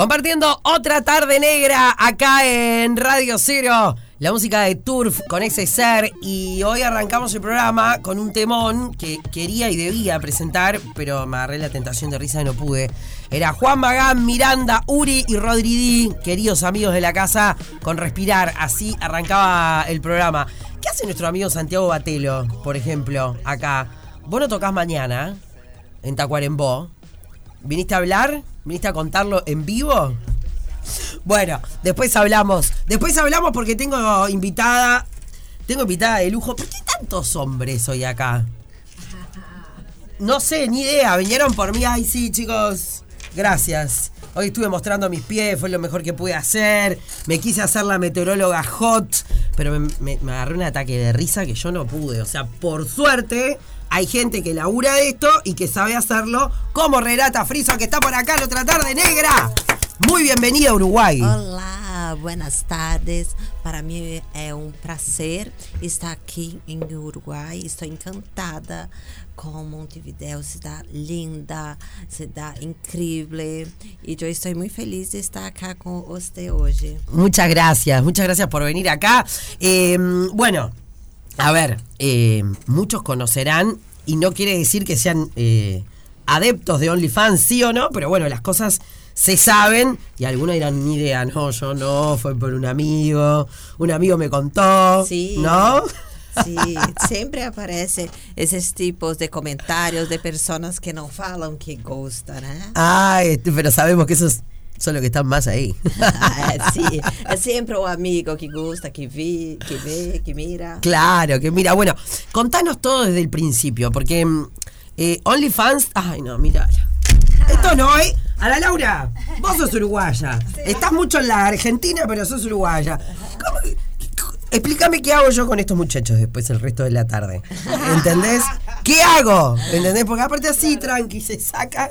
Compartiendo otra tarde negra acá en Radio Cero. La música de Turf con ese ser. Y hoy arrancamos el programa con un temón que quería y debía presentar, pero me agarré la tentación de risa y no pude. Era Juan Magán, Miranda, Uri y Rodri queridos amigos de la casa, con respirar. Así arrancaba el programa. ¿Qué hace nuestro amigo Santiago Batelo, por ejemplo, acá? Vos no tocas mañana en Tacuarembó. ¿Viniste a hablar? ¿Viniste a contarlo en vivo? Bueno, después hablamos. Después hablamos porque tengo invitada. Tengo invitada de lujo. ¿Por qué tantos hombres hoy acá? No sé, ni idea. Vinieron por mí. Ay, sí, chicos. Gracias. Hoy estuve mostrando mis pies, fue lo mejor que pude hacer. Me quise hacer la meteoróloga hot, pero me, me agarré un ataque de risa que yo no pude. O sea, por suerte, hay gente que labura de esto y que sabe hacerlo, como Renata Friso, que está por acá la otra tarde negra. Muy bienvenida a Uruguay. Olá, buenas tardes. Para mim é um prazer estar aqui em Uruguai. Estou encantada com Montevideo, cidade linda, cidade incrível. E eu estou muito feliz de estar acá com você hoje. Muchas gracias, muchas gracias por venir acá. Eh, bueno, a ver, eh, muchos conocerán, y no quiere decir que sean eh, adeptos de OnlyFans, sí o no, pero bueno, las cosas se saben y algunos dirán, ni idea, no, yo no, fue por un amigo, un amigo me contó, Sí. ¿no? Sim, sempre aparece esses tipos de comentários de pessoas que não falam que gostam, né? Ah, pero sabemos que esos son los que están más ahí. É sempre o amigo que gosta, que vi, que vê, que mira. Claro, que mira, bueno, contanos todo desde el principio, porque mm, eh, OnlyFans, ay no, mira. Esto no, ¿eh? A la Laura, vos sos uruguaya. Estás mucho en la Argentina, pero sos uruguaya. ¿Cómo que- Explícame qué hago yo con estos muchachos después el resto de la tarde. ¿Entendés? ¿Qué hago? ¿Entendés? Porque aparte así, tranqui, se saca,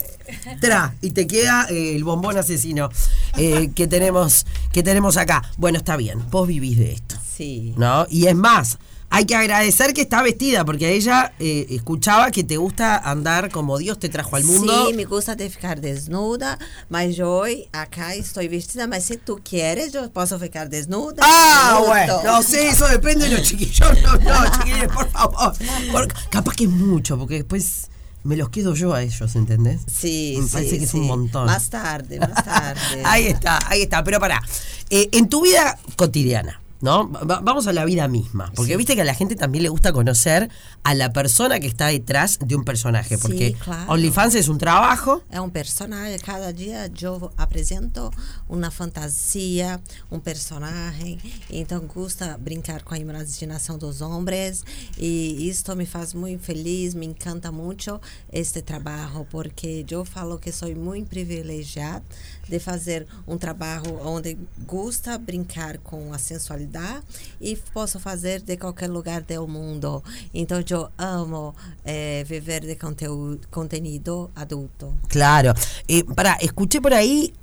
tra, y te queda eh, el bombón asesino eh, que, tenemos, que tenemos acá. Bueno, está bien, vos vivís de esto. Sim. ¿no? Y es más, hay que agradecer que está vestida, porque ella eh, escuchaba que te gusta andar como Dios te trajo al mundo. Sim, me gusta de ficar desnuda, mas hoje acá estou vestida, mas se tu queres, eu posso ficar desnuda. Ah, bueno, no sé, eso depende de los chiquillos. No, no, chiquillos, por favor. Por- capaz que es mucho, porque después me los quedo yo a ellos, ¿entendés? Sí, Me sí, parece que es sí. un montón. Más tarde, más tarde. Ahí está, ahí está. Pero pará, eh, en tu vida cotidiana, ¿no? Va- vamos a la vida misma. Porque Sí. viste que a la gente también le gusta conocer a la persona que está detrás de un personaje. Sí, Porque claro. OnlyFans es un trabajo. É um personagem, cada dia eu apresento uma fantasia, um personagem, então gusta brincar com a imaginação dos homens e isto me faz muito feliz, me encanta muito este trabalho, porque eu falo que sou muito privilegiada de fazer um trabalho onde gusta brincar com a sensualidade e posso fazer de qualquer lugar do mundo. Então eu amo eh, viver de conteúdo, adulto. Claro. Eh, pará, escuché por ahí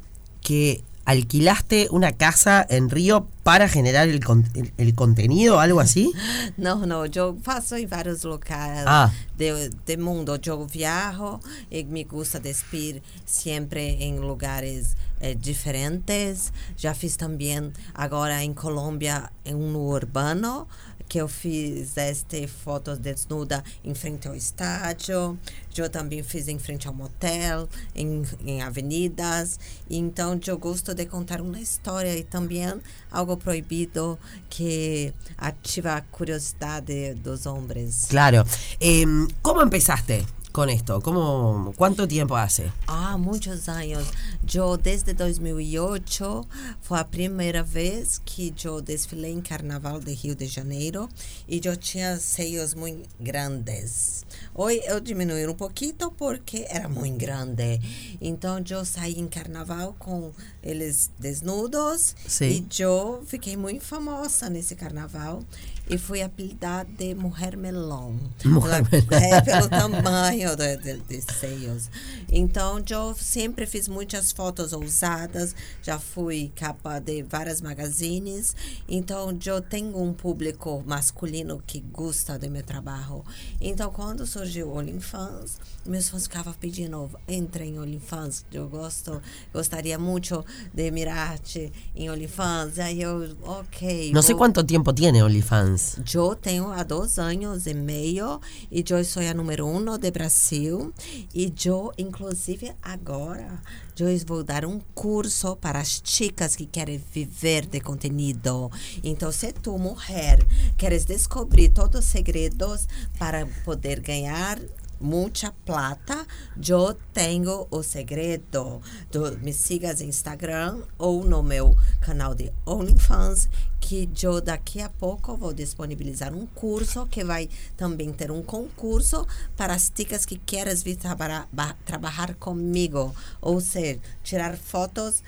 que alquilaste una casa en Río para generar el, con- el- el contenido, algo así. Não, não, eu faço em vários locais Ah. de, de mundo. Eu viajo e me gusta despir sempre em lugares eh, diferentes. Já fiz também agora em Colômbia em um urbano que eu fiz este fotos desnuda em frente ao estádio. Eu também fiz em frente ao motel, em, em avenidas. Então eu gosto de contar uma história e também algo proibido que ativa a curiosidade dos homens. Claro. Eh, ¿Cómo empezaste con esto? ¿Cómo, ¿Cuánto tiempo hace? Há muitos anos. Eu, desde 2008, foi a primeira vez que eu desfilei em Carnaval de Rio de Janeiro e eu tinha seios muito grandes. Hoje eu diminui um pouquinho porque era muito grande. Então eu saí em Carnaval com eles desnudos Sim. e eu fiquei muito famosa nesse Carnaval e fui apelidada de Mulher Melão. Mulher Melão. É, pelo tamanho tamanho de, de, de seios. Então, eu sempre fiz muitas fotos ousadas, já fui capa de várias magazines. Então, eu tenho um público masculino que gosta do meu trabalho. Então, quando surgiu o OnlyFans, meus fãs ficavam pedindo, entre em OnlyFans, eu gosto, gostaria muito de mirar-te em OnlyFans. Aí eu, ok. Sé vou- cuánto tiempo tiene OnlyFans. Eu tenho há dois anos e meio e eu sou a número um do Brasil e eu, inclusive, agora eu vou dar um curso para as chicas que querem viver de conteúdo. Então, se tu, mulher, queres descobrir todos os segredos para poder ganhar muita plata, eu tenho o segredo. Tu me sigas no Instagram ou no meu canal de OnlyFans, que eu daqui a pouco vou disponibilizar um curso que vai também ter um concurso para as ticas que queres vir trabalhar, ba- trabalhar comigo, ou seja, tirar fotos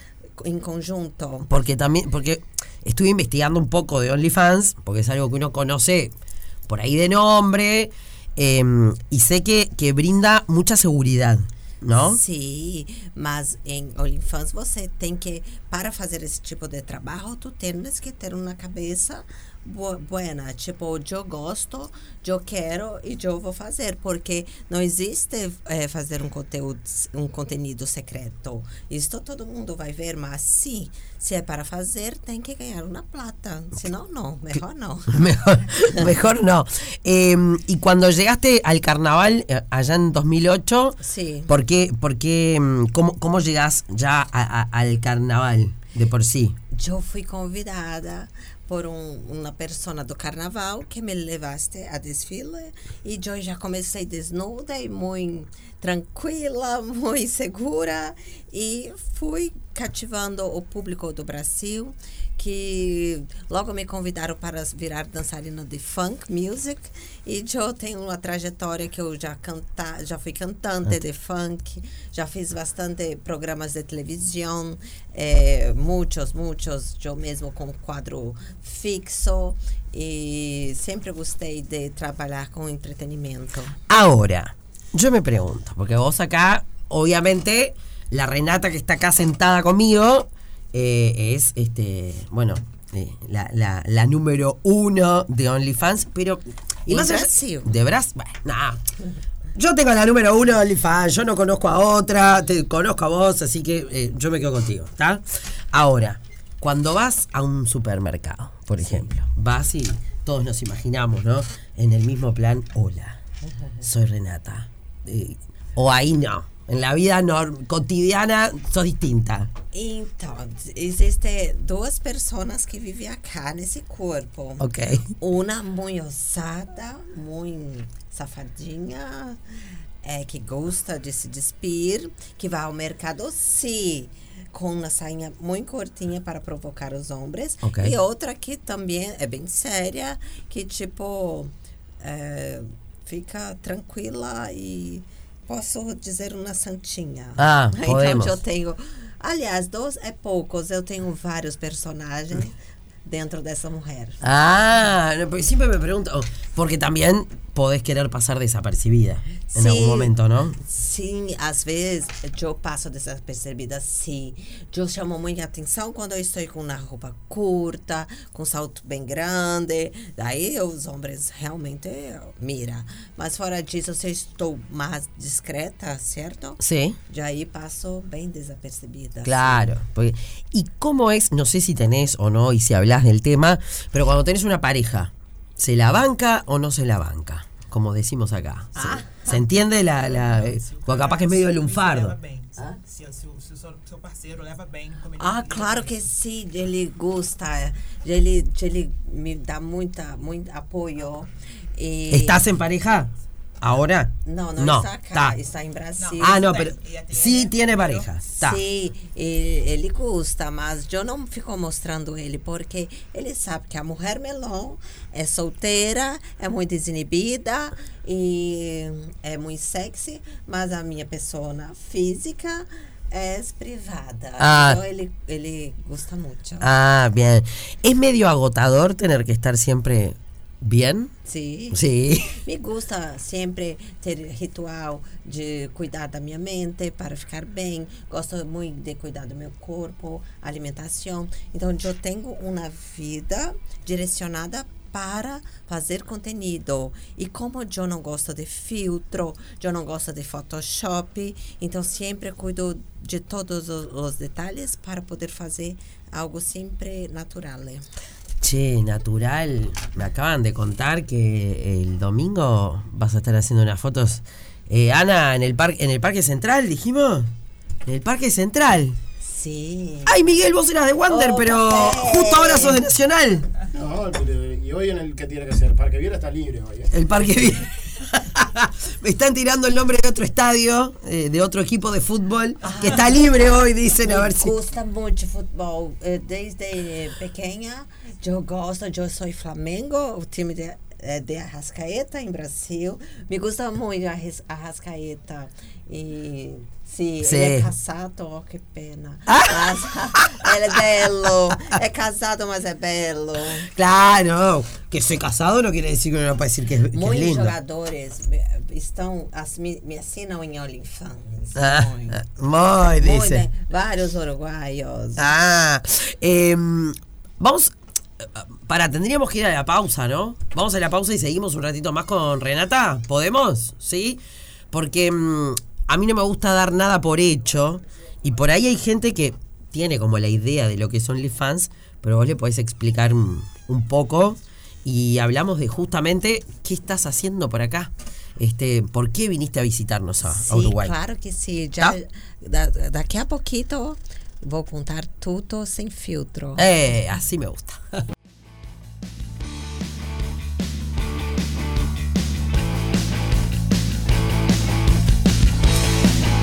em conjunto. Porque también, porque estuve investigando un poco de OnlyFans, porque es algo que uno conoce por ahí de nombre, eh, y sé que, que brinda mucha seguridad, ¿no? Sim, mas em OnlyFans você tem que, para fazer esse tipo de trabalho, tu tens que ter uma cabeça buena. Tipo, eu gosto, eu quero e eu vou fazer, porque não existe eh, fazer um conteúdo, um conteúdo secreto. Isso todo mundo vai ver, mas sim, se é para fazer, tem que ganhar uma plata. Senão, não, melhor não. Mejor, mejor no. Eh, y cuando llegaste al carnaval eh, allá en 2008, Sí. ¿por qué, por qué, cómo, cómo llegás ya a- a- al carnaval de por sí? Eu fui convidada por um, uma persona do carnaval que me levaste a desfile e eu já comecei desnuda e muito tranquila, muito segura e fui cativando o público do Brasil que logo me convidaram para virar dançarina de funk music. E eu tenho uma trajetória que eu já canta, já fui cantante de funk, já fiz bastante programas de televisão, eh, muitos, muitos, eu mesmo com quadro fixo. E sempre gostei de trabalhar com entretenimento. Ahora, yo me pregunto, porque vos acá, obviamente, la Renata que está acá sentada conmigo eh, es, este, bueno, eh, la, la- la número uno de OnlyFans, pero... ¿Y más allá- Brasil? De Brasil, bueno, nah. Yo tengo la número uno de OnlyFans, yo no conozco a otra, te conozco a vos, así que eh, yo me quedo contigo, ¿está? Ahora, cuando vas a un supermercado, por ejemplo, vas y todos nos imaginamos, ¿no? En el mismo plan, hola, soy Renata. Eh, o ahí no, en la vida cotidiana sos distinta. Então, existem duas pessoas que vivem acá nesse corpo. Ok. Uma muito ousada, muito safadinha, é, que gosta de se despir, que vai ao mercado, sim, com uma sainha muito curtinha para provocar os homens. Ok. E outra que também é bem séria, que tipo é, fica tranquila e posso dizer uma santinha. Ah, então eu tenho, aliás, dois é poucos, eu tenho vários personagens dentro dessa mulher. Ah, siempre me pregunto, oh, porque también podés querer pasar desapercibida en Sí. algún momento, ¿no? Sim, às vezes eu passo desapercebida, sim. Eu chamo muita atenção quando eu estou com uma roupa curta, com salto bem grande. Daí os homens realmente miram. Mas fora disso, se eu estou mais discreta, certo? Sí. Já aí passo bem desapercebida. Claro. porque- ¿Y cómo es, no sé si tenés o no, y si hablas del tema, pero cuando tenés una pareja, ¿se la banca o no se la banca? Como decimos acá. ¿Se, Ah. se entiende la, la eh, porque capaz que es medio lunfardo? Se, se, o- se o Ah, ele claro que sim, ele gosta, ele, ele me dá muita, muito apoio. E... ¿Estás en pareja? ¿Ahora? Não, não No, está acá, tá. está em Brasil. Ah, no, pero tiene, sí tiene pareja. Está. Sim, ele, ele gosta, mas eu não fico mostrando ele, porque ele sabe que a mulher melão é solteira, é muito desinibida e é muito sexy, mas a minha pessoa física é privada. Ah. Então ele, ele gosta muito. Ah, bien. ¿Es medio agotador tener que estar siempre ¿Bien? Sim. Sí. Me gusta sempre ter ritual de cuidar da minha mente para ficar bem. Gosto muito de cuidar do meu corpo, alimentação. Então, eu tenho uma vida direcionada para fazer conteúdo. E como eu não gosto de filtro, eu não gosto de Photoshop, então sempre cuido de todos os, os detalhes para poder fazer algo sempre natural. Che, natural. Me acaban de contar que el domingo vas a estar haciendo unas fotos. Eh, Ana, en el, parque en el Parque Central, dijimos. En el Parque Central. Sim. Ay, Miguel, vos eras de Wander, Oh, pero justo ahora sos de Nacional. No, pero ¿y hoy en el que tiene que ser? Parque Viera está libre hoy. ¿eh? El Parque Viera. Me están tirando el nombre de otro estadio, eh, de otro equipo de fútbol, que está libre hoy, dicen, a ver si. Me gusta muito futebol. Eh, Desde pequena, eu gosto, eu sou Flamengo, o time de, eh, de Arrascaeta em Brasil. Me gusta muito Arras- Arrascaeta. E sim, ele é casado, oh, que pena. Mas ele é belo. É casado, mas é belo. Claro, que soy casado no quiere decir que puede decir que, que Muitos lindo. jogadores eh, estão, as, me, me assinam em OnlyFans. Ah, Muito. ah, dice. Vários uruguaios. Ah, em, vamos. Para, tendríamos que ir a la pausa, ¿no? Vamos a la pausa y seguimos un ratito más con Renata. ¿Podemos? ¿Sí? Porque mm, a mí no me gusta dar nada por hecho. Y por ahí hay gente que tiene como la idea de lo que son OnlyFans, pero vos le podés explicar un, un poco. Y hablamos de justamente qué estás haciendo por acá. Este, ¿Por qué viniste a visitarnos a, Uruguay? claro que sim. Já, Tá? da- daqui a pouquinho vou contar tudo sem filtro. Eh, así me gusta.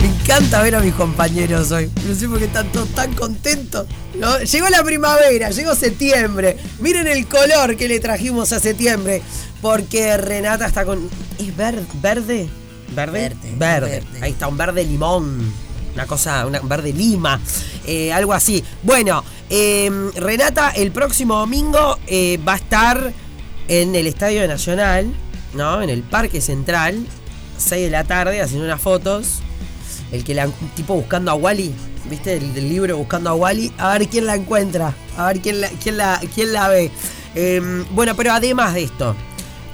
Me encanta ver a mis compañeros hoy. No sé por qué están todos tan contentos. ¿no? Llegó la primavera, llegó septiembre. Miren el color que le trajimos a septiembre. Porque Renata está con. ¿Es ver- verde? ¿Verde? Verde, Verde. verde. Ahí está, un verde limón. Una cosa, una- un verde lima. eh, algo así. Bueno, eh, Renata el próximo domingo eh, va a estar en el Estadio Nacional, ¿no? En el Parque Central, 6 de la tarde, haciendo unas fotos. El que la tipo buscando a Wally, ¿viste? El libro buscando a Wally, a ver quién la encuentra, a ver quién la, quién la, quién la ve. Eh, bueno, pero además de esto,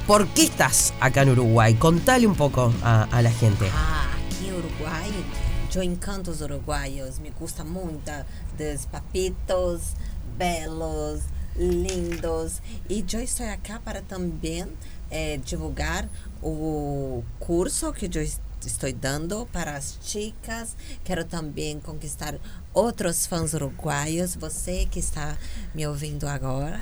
¿por qué estás acá en Uruguay? Contale un poco a, a la gente. Ah, aqui em Eu encanto os uruguaios. Me gusta muito dos papitos belos, lindos. E eu estou aqui para também eh, divulgar o curso que eu es- estou dando para as chicas. Quero também conquistar outros fãs uruguaios. Você que está me ouvindo agora,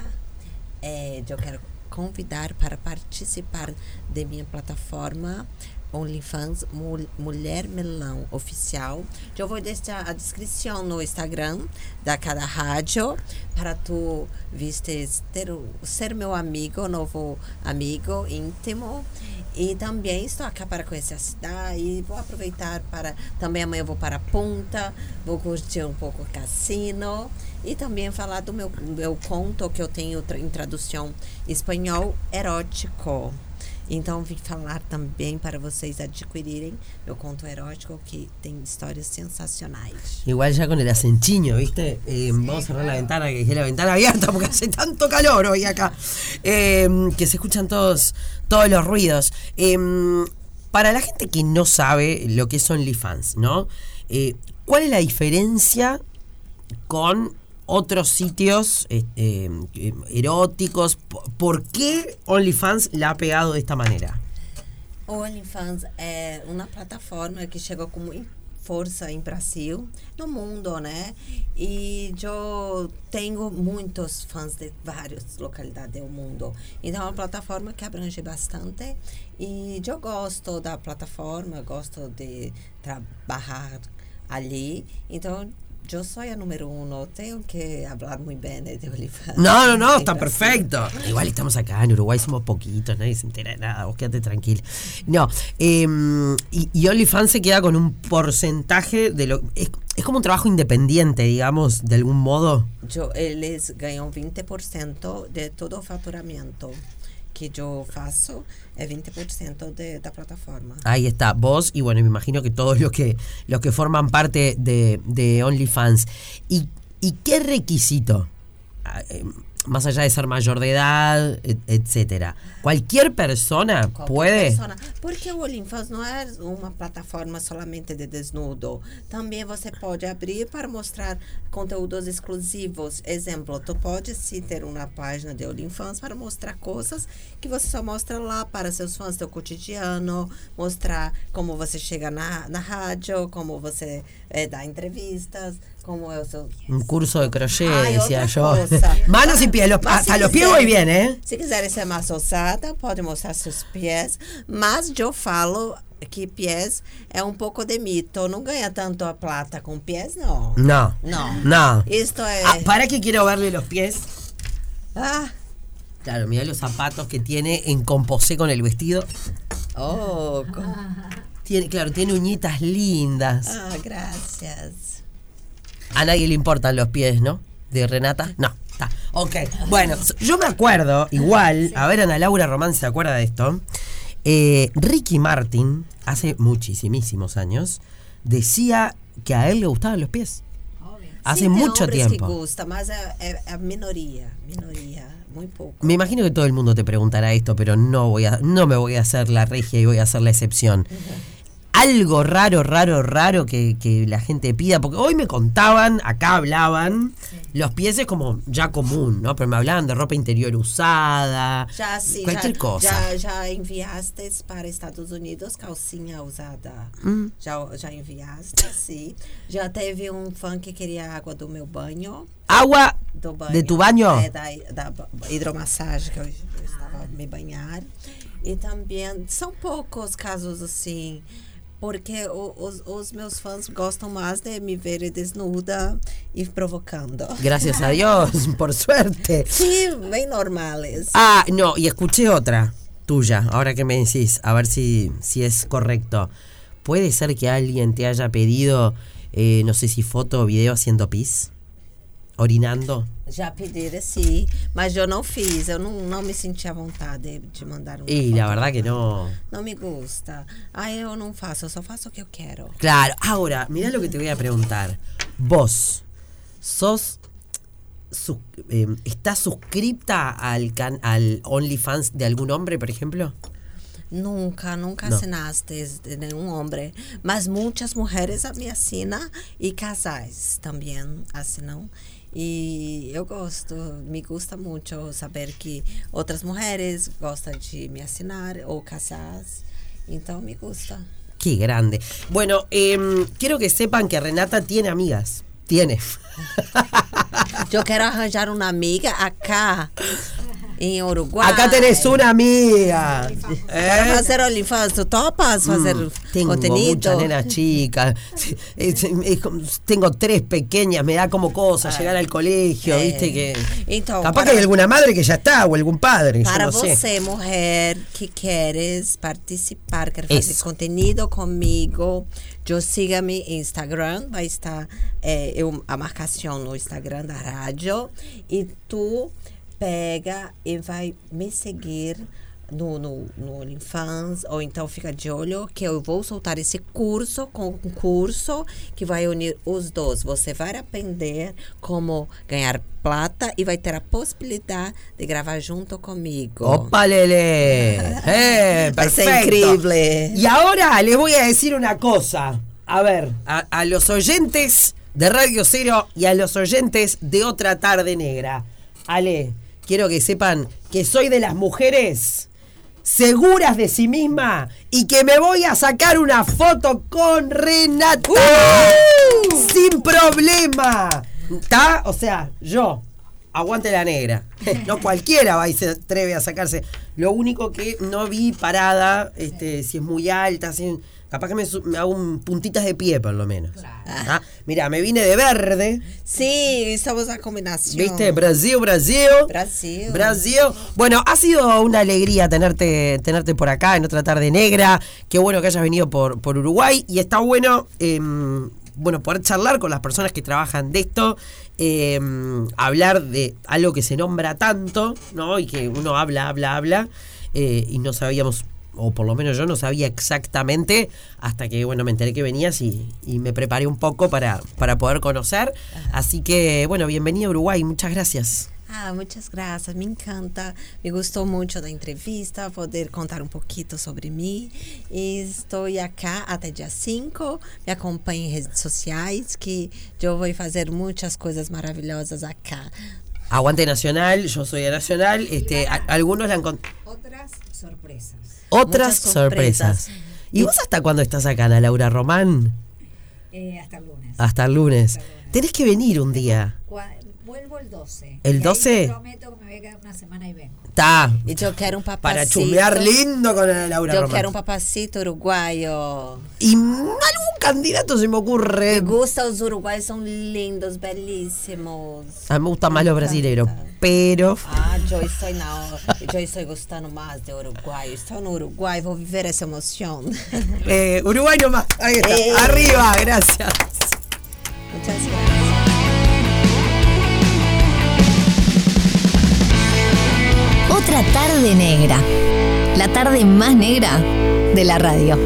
é, eu quero convidar para participar de minha plataforma OnlyFans Mul- Mulher Melão Oficial. Eu vou deixar a descrição no Instagram da cada rádio para tu vistes ter ser meu amigo, novo amigo íntimo. E também estou aqui para conhecer a cidade. Vou aproveitar para. Também amanhã vou para a Punta, vou curtir um pouco o cassino. E também falar do meu, meu conto que eu tenho em tradução espanhol erótico. Então vim falar também para vocês adquirirem meu conto erótico que tem histórias sensacionais. Igual ya con el acenchiño, ¿viste? Eh, vamos a cerrar la ventana, que dejé la ventana abierta porque hace tanto calor hoy acá. Eh, que se escuchan todos, todos los ruidos. Eh, para la gente que no sabe lo que son OnlyFans, ¿no? ¿Cuál es la diferencia con otros sitios eh, eh, eróticos? ¿Por- ¿Por qué OnlyFans la ha pegado de esta manera? OnlyFans é uma plataforma que chegou com muita força em Brasil, no mundo, né? E eu tenho muitos fãs de várias localidades do mundo. Então é uma plataforma que abrange bastante e eu gosto da plataforma, gosto de trabalhar ali. Então eu sou a número não tenho que falar muito bem de OnlyFans. No, no, no, está perfecto. Igual estamos acá en Uruguay, somos poquitos, nadie se entera de nada, vos quédate tranquilo. No, eh, y, y OnlyFans se queda con un porcentaje de lo. Es, es como un trabajo independiente, digamos, de algún modo. Eu- eles ganham 20% de todo o faturamento. Que yo faço é 20% de, da plataforma. Ahí está, vos y bueno, me imagino que todos los que los que forman parte de, de OnlyFans. ¿Y, ¿Y qué requisito? Más allá de ser mayor de edad, et- etcétera. Cualquier persona Qualquer puede. persona. Porque o OnlyFans não é uma plataforma solamente de desnudo. Também você pode abrir para mostrar conteúdos exclusivos. Exemplo, tu pode sim ter uma página de OnlyFans para mostrar coisas que você só mostra lá para seus fãs, teu cotidiano, mostrar como você chega na, na rádio, como você eh, dá entrevistas, como é o seu Un curso de crochet, Ay, decía yo. Manos y pies, los- hasta los pies quiser- voy bien, ¿eh? Se quiserem ser mais ousada, pode mostrar seus pés. Mas eu falo que pés é um pouco de mito. Não ganha tanto a plata com pés, não. No. No. No. Isto é. Ah, ¿Para qué quiero verle los pies? Ah, Claro, mira los zapatos que tiene en composé con el vestido. oh, Tiene, claro, tiene uñitas lindas. ah, graças. A nadie le importan los pies, ¿no? De Renata. No, está. Ok. Bueno, yo me acuerdo, igual, a ver, Ana Laura Román se acuerda de esto. Eh, Ricky Martin, hace muchísimos años, decía que a él le gustaban los pies. Hace Sim, tem mucho tiempo. que gusta, é, é a minoria. Minoria, muito pouco. Me imagino que todo el mundo te preguntará esto, pero no voy a, no me voy a hacer la regia y voy a hacer la excepción. Algo raro, raro, raro que, que la gente pida, porque hoy me contaban, acá hablaban, los pies es como ya común, ¿no? Pero me hablaban de ropa interior usada, Já sim, cualquier já, cosa. já, já enviaste para Estados Unidos calcinha usada? Hum. Já, já enviaste, sim. Já teve um fã que queria água do meu banho. Agua banho. de tu baño. É, da, da hidromassagem que eu, eu estava me banhar. E também são poucos casos assim. Porque os, os meus fãs gostam mais de me ver desnuda e provocando. Gracias a Dios, por suerte. Sim, bem normales. Ah, no, y escuché otra tuya, ahora que me decís, a ver si, si es correcto. ¿Puede ser que alguien te haya pedido, eh, no sé si foto o video haciendo pis? ¿Orinando? Já pediram sim, mas eu não fiz. Eu não, não me senti à vontade de mandar um. Y la verdad que no. Não me gusta. Aí eu não faço, eu só faço o que eu quero. Claro, ahora, mirá lo que te voy a preguntar. Vos, ¿sos. sus- eh, ¿Estás suscripta al, can, al OnlyFans de algún hombre, por ejemplo? Nunca, nunca Não. assinaste de nenhum homem. Mas muitas mulheres me assinam e casais também assinam. E eu gosto, me gusta muito saber que outras mulheres gostam de me assinar ou casar. Então me gusta. Qué grande. Bueno, em, quiero que sepan que Renata tiene amigas. Tiene. Eu quero arranjar uma amiga acá em Uruguai. Acá tenés una amiga. Para ¿eh? fazer OnlyFans, tu topas fazer Mm, tengo contenido? muchas nenas chicas. Tengo tres pequeñas, me da como cosa llegar al colegio, Eh, viste que. então, Capaz para- que hay alguna madre que ya está, o algún padre. yo Para no sé. você, mulher, que queres participar, quer fazer Isso. conteúdo comigo, eu siga-me no Instagram, vai estar é, eu, a marcação no Instagram da rádio e tu pega e vai me seguir no, no, no OnlyFans, ou então fica de olho que eu vou soltar esse curso, com um curso que vai unir os dois. Você vai aprender como ganhar plata e vai ter a possibilidade de gravar junto comigo. ¡Opa, Lele! ¡Eh! Va a ser increíble. Y ahora les voy a decir una cosa. A ver, a, a los oyentes de Radio Cero y a los oyentes de Otra Tarde Negra. Ale, quiero que sepan que soy de las mujeres seguras de sí misma y que me voy a sacar una foto con Renata sin problema. ¿Está? O sea, yo, aguante la negra. No cualquiera va y se atreve a sacarse. Lo único que no vi parada, este, si es muy alta, si, capaz que me, hago un puntitas de pie por lo menos. Ah, Mira, me vine de verde, Sim, estamos a combinação. ¿viste? Brasil, Brasil. Brasil. Brasil. Bueno, ha sido una alegría tenerte, tenerte por acá en otra tarde negra. Qué bueno que hayas venido por, por Uruguay y está bueno, em, bueno, poder charlar con las personas que trabajan de esto eh, hablar de algo que se nombra tanto, ¿no? Y que uno habla, habla, habla, eh, y no sabíamos, o por lo menos yo no sabía exactamente, hasta que, bueno, me enteré que venías y, y me preparé un poco para, para poder conocer. Así que, bueno, bienvenida a Uruguay, muchas gracias. Ah, muchas gracias, me encanta, me gustou muito da entrevista, poder contar um pouquinho sobre mim. E estou acá até dia 5, me acompanhe em redes sociais, que eu vou fazer muitas coisas maravilhosas acá. Aguante Nacional, yo soy de Nacional, este, a- algunos la encont- Otras sorpresas. Otras sorpresas. sorpresas. ¿Y vos hasta cuándo estás acá, Ana Laura Román? Eh, hasta el lunes. Hasta el lunes. Hasta el lunes. Tenés que venir un día. Vuelvo el 12. ¿El Y ahí 12? te prometo que me voy a quedar una semana y vengo. Está. Eu quero um papacito. Para chumear lindo con Ana Laura Eu Román. quero um papacito uruguaio. Y algún candidato se me ocurre. Me gusta, os uruguaios são lindos, belíssimos. A mí me gustan más los brasileños, pero Ah, eu estou na eu estou gostando mais de Uruguai. Estou no Uruguai, vou viver essa emoção. eh, Uruguay nomás. Ahí está. Eh. Arriba, gracias. Muchas gracias. Otra tarde negra. La tarde más negra de la radio.